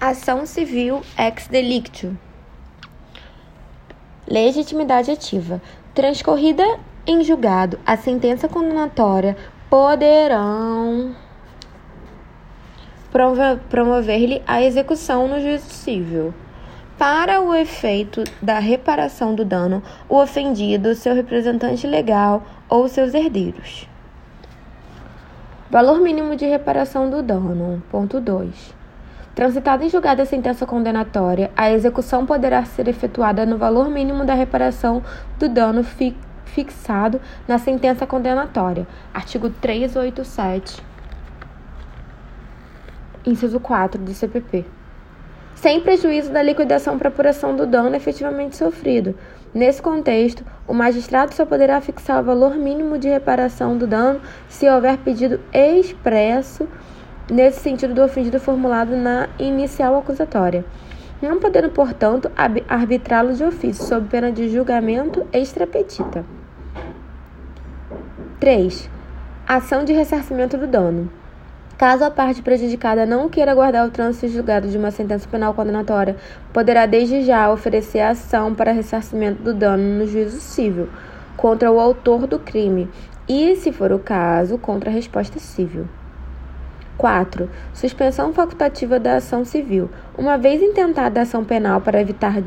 Ação civil ex delicto. Legitimidade ativa. Transcorrida em julgado, a sentença condenatória poderão promover-lhe a execução no juízo civil. Para o efeito da reparação do dano, o ofendido, seu representante legal ou seus herdeiros. Valor mínimo de reparação do dano. Ponto 2. Transitada em julgado a sentença condenatória, a execução poderá ser efetuada no valor mínimo da reparação do dano fi fixado na sentença condenatória. Artigo 387, inciso 4 do CPP. Sem prejuízo da liquidação para apuração do dano efetivamente sofrido. Nesse contexto, o magistrado só poderá fixar o valor mínimo de reparação do dano se houver pedido expresso nesse sentido do ofendido formulado na inicial acusatória, não podendo, portanto, arbitrá-lo de ofício, sob pena de julgamento extrapetita. 3. Ação de ressarcimento do dano. Caso a parte prejudicada não queira guardar o trânsito julgado de uma sentença penal condenatória, poderá desde já oferecer ação para ressarcimento do dano no juízo civil contra o autor do crime e, se for o caso, contra a resposta civil. 4. Suspensão facultativa da ação civil. Uma vez intentada a ação penal para evitar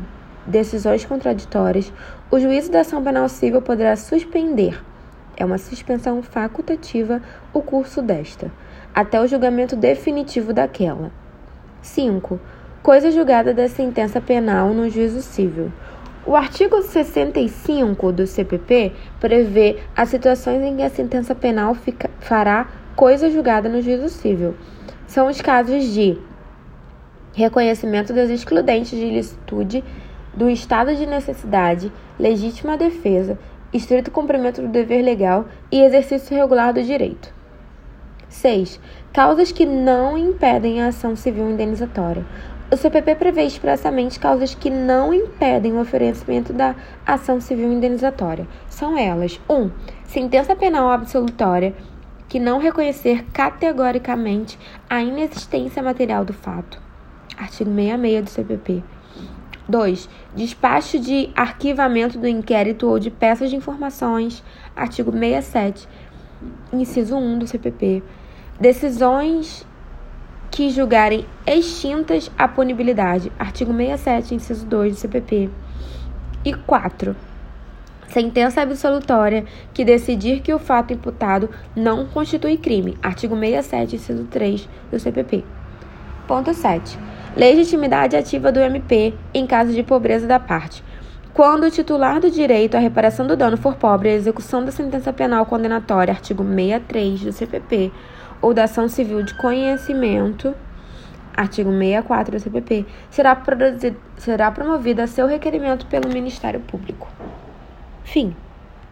decisões contraditórias, o juízo da ação penal civil poderá suspender, é uma suspensão facultativa, o curso desta, até o julgamento definitivo daquela. 5. Coisa julgada da sentença penal no juízo civil. O artigo 65 do CPP prevê as situações em que a sentença penal fica, fará coisa julgada no juízo civil. São os casos de reconhecimento das excludentes de ilicitude, do estado de necessidade, legítima defesa, estrito cumprimento do dever legal e exercício regular do direito. 6. Causas que não impedem a ação civil indenizatória. O CPP prevê expressamente causas que não impedem o oferecimento da ação civil indenizatória. São elas: 1. Um, sentença penal absolutória que não reconhecer categoricamente a inexistência material do fato. Artigo 66 do CPP. 2. Despacho de arquivamento do inquérito ou de peças de informações. Artigo 67, inciso 1 do CPP. Decisões que julgarem extintas a punibilidade. Artigo 67, inciso 2 do CPP. E 4 Sentença absolutória que decidir que o fato imputado não constitui crime. Artigo 67, inciso 3 do CPP. Ponto 7. Legitimidade ativa do MP em caso de pobreza da parte. Quando o titular do direito à reparação do dano for pobre, a execução da sentença penal condenatória, artigo 63 do CPP, ou da ação civil de conhecimento, artigo 64 do CPP, será, será promovida a seu requerimento pelo Ministério Público. Fim.